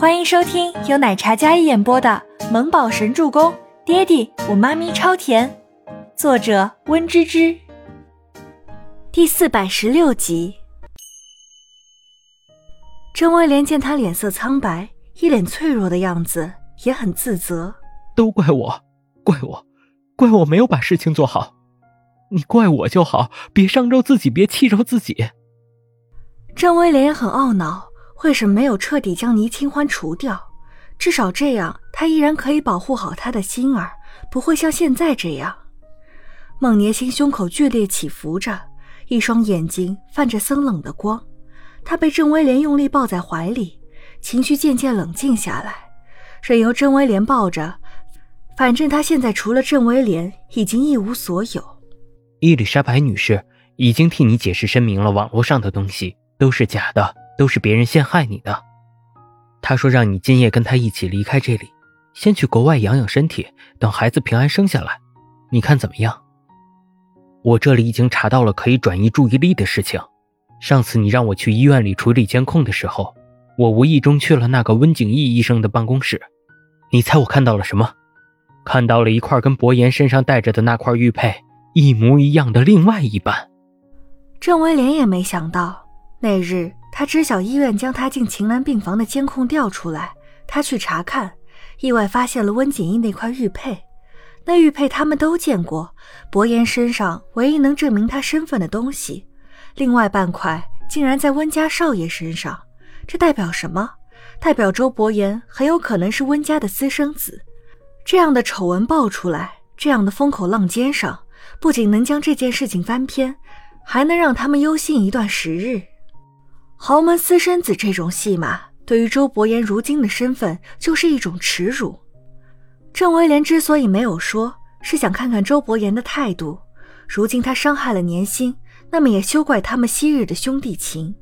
欢迎收听由奶茶嘉一演播的《萌宝神助攻》，爹地我妈咪超甜，作者温芝芝。第四百十六集。郑威廉见他脸色苍白，一脸脆弱的样子，也很自责。都怪我，怪我，怪我没有把事情做好。你怪我就好，别伤着自己，别气着自己。郑威廉也很懊恼。为什么没有彻底将倪清欢除掉？至少这样，他依然可以保护好他的心儿，不会像现在这样。孟年星胸口剧烈起伏着，一双眼睛泛着森冷的光。他被郑威廉用力抱在怀里，情绪渐渐冷静下来，任由郑威廉抱着。反正他现在除了郑威廉，已经一无所有。伊丽莎白女士已经替你解释申明了，网络上的东西都是假的。都是别人陷害你的。他说让你今夜跟他一起离开这里，先去国外养养身体，等孩子平安生下来，你看怎么样？我这里已经查到了可以转移注意力的事情。上次你让我去医院里处理监控的时候，我无意中去了那个温景逸医生的办公室。你猜我看到了什么？看到了一块跟博言身上带着的那块玉佩一模一样的另外一半。郑威廉也没想到那日。他知晓医院将他进秦岚病房的监控调出来，他去查看，意外发现了温景逸那块玉佩。那玉佩他们都见过，博言身上唯一能证明他身份的东西，另外半块竟然在温家少爷身上。这代表什么？代表周伯言很有可能是温家的私生子。这样的丑闻爆出来，这样的风口浪尖上，不仅能将这件事情翻篇，还能让他们忧心一段时日。豪门私生子这种戏码，对于周伯言如今的身份就是一种耻辱。郑威廉之所以没有说，是想看看周伯言的态度。如今他伤害了年心，那么也休怪他们昔日的兄弟情。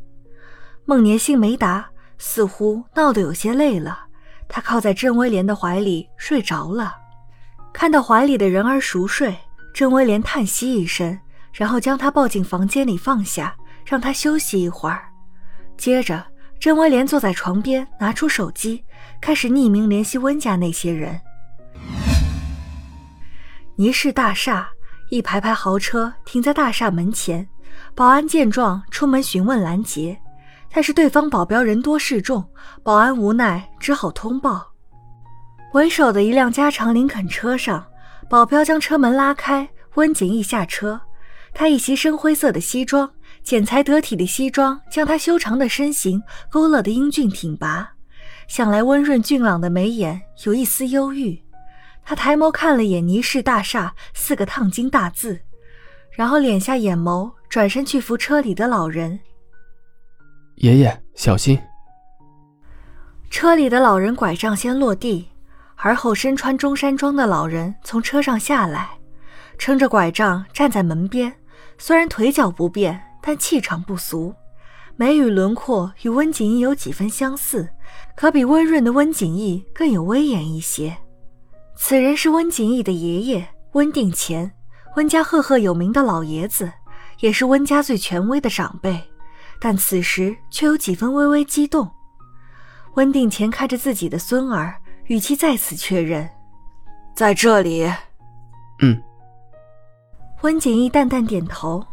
孟年心没答，似乎闹得有些累了，他靠在郑威廉的怀里睡着了。看到怀里的人儿熟睡，郑威廉叹息一声，然后将他抱进房间里放下，让他休息一会儿。接着，郑威廉坐在床边，拿出手机，开始匿名联系温家那些人。倪氏大厦，一排排豪车停在大厦门前，保安见状出门询问拦截，但是对方保镖人多势众，保安无奈只好通报。为首的一辆加长林肯车上，保镖将车门拉开，温景逸下车，他一袭深灰色的西装。剪裁得体的西装将他修长的身形勾勒得英俊挺拔，向来温润俊朗的眉眼有一丝忧郁。他抬眸看了眼“倪氏大厦”四个烫金大字，然后敛下眼眸，转身去扶车里的老人。爷爷，小心！车里的老人拐杖先落地，而后身穿中山装的老人从车上下来，撑着拐杖站在门边，虽然腿脚不便。但气场不俗，眉宇轮廓与温景逸有几分相似，可比温润的温景逸更有威严一些。此人是温景逸的爷爷温定乾，温家赫赫有名的老爷子，也是温家最权威的长辈。但此时却有几分微微激动。温定乾看着自己的孙儿，语气再次确认：“在这里。”“嗯。”温景逸淡淡点头。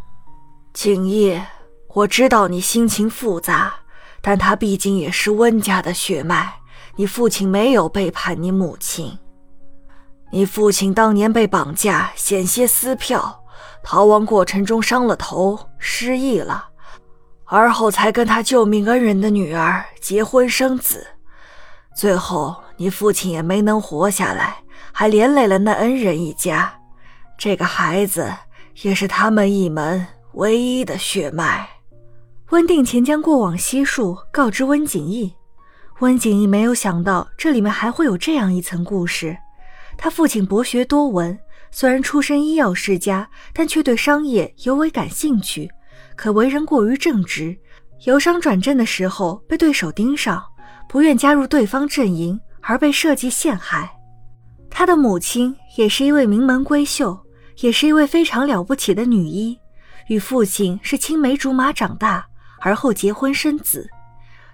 景逸，我知道你心情复杂，但他毕竟也是温家的血脉。你父亲没有背叛你母亲。你父亲当年被绑架，险些撕票，逃亡过程中伤了头，失忆了，而后才跟他救命恩人的女儿结婚生子。最后，你父亲也没能活下来，还连累了那恩人一家。这个孩子也是他们一门。唯一的血脉，温定乾将过往悉数告知温景逸。温景逸没有想到这里面还会有这样一层故事。他父亲博学多闻，虽然出身医药世家，但却对商业尤为感兴趣。可为人过于正直，由商转正的时候被对手盯上，不愿加入对方阵营而被设计陷害。他的母亲也是一位名门闺秀，也是一位非常了不起的女医。与父亲是青梅竹马长大，而后结婚生子。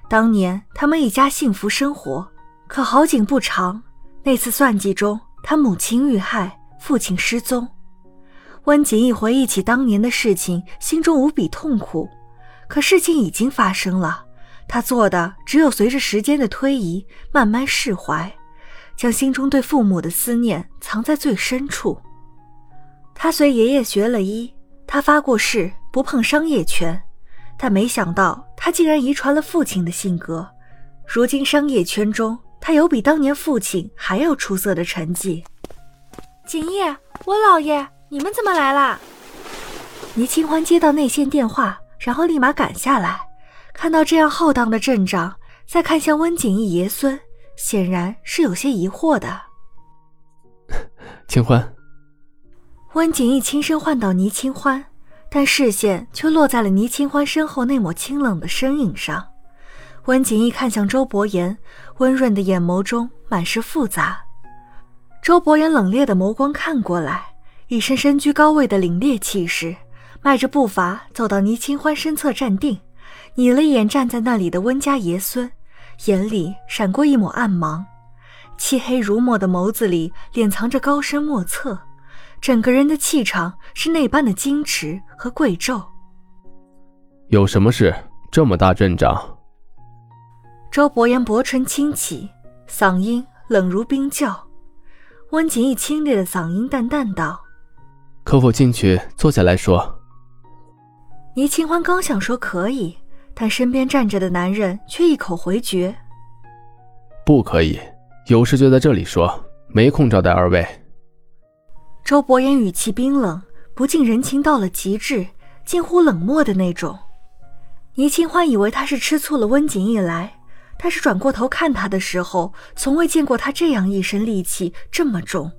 当年他们一家幸福生活，可好景不长，那次算计中，他母亲遇害，父亲失踪。温景逸回忆起当年的事情，心中无比痛苦。可事情已经发生了，他做的只有随着时间的推移，慢慢释怀，将心中对父母的思念藏在最深处。他随爷爷学了医，他发过誓不碰商业圈，但没想到他竟然遗传了父亲的性格。如今商业圈中，他有比当年父亲还要出色的成绩。景逸，我老爷。你们怎么来了？倪清欢接到内线电话，然后立马赶下来，看到这样浩荡的阵仗，再看向温景逸爷孙，显然是有些疑惑的。清欢，温景逸轻声唤到倪清欢，但视线却落在了倪清欢身后那抹清冷的身影上。温景逸看向周伯言，温润的眼眸中满是复杂。周伯言冷冽的眸光看过来。一身身居高位的凛冽气势，迈着步伐走到倪清欢身侧站定，睨了一眼站在那里的温家爷孙，眼里闪过一抹暗芒，漆黑如墨的眸子里敛藏着高深莫测，整个人的气场是那般的矜持和贵胄。有什么事？这么大阵仗？周伯言薄唇轻启，嗓音冷如冰窖。温景逸清冽的嗓音淡淡道。可否进去坐下来说？倪清欢刚想说可以，但身边站着的男人却一口回绝：“不可以，有事就在这里说，没空招待二位。”周伯言语气冰冷，不近人情到了极致，近乎冷漠的那种。倪清欢以为他是吃醋了温景逸来，但是转过头看他的时候，从未见过他这样一身戾气这么重。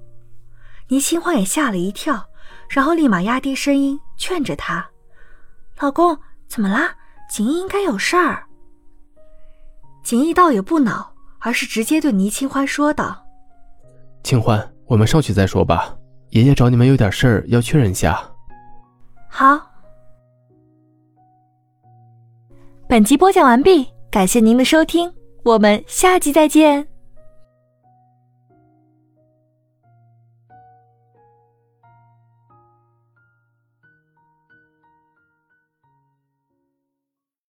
倪清欢也吓了一跳。然后立马压低声音劝着他：“老公，怎么啦？景逸应该有事儿。”锦衣倒也不恼，而是直接对倪清欢说道：“清欢，我们上去再说吧。爷爷找你们有点事儿要确认一下。”好。本集播讲完毕，感谢您的收听，我们下集再见。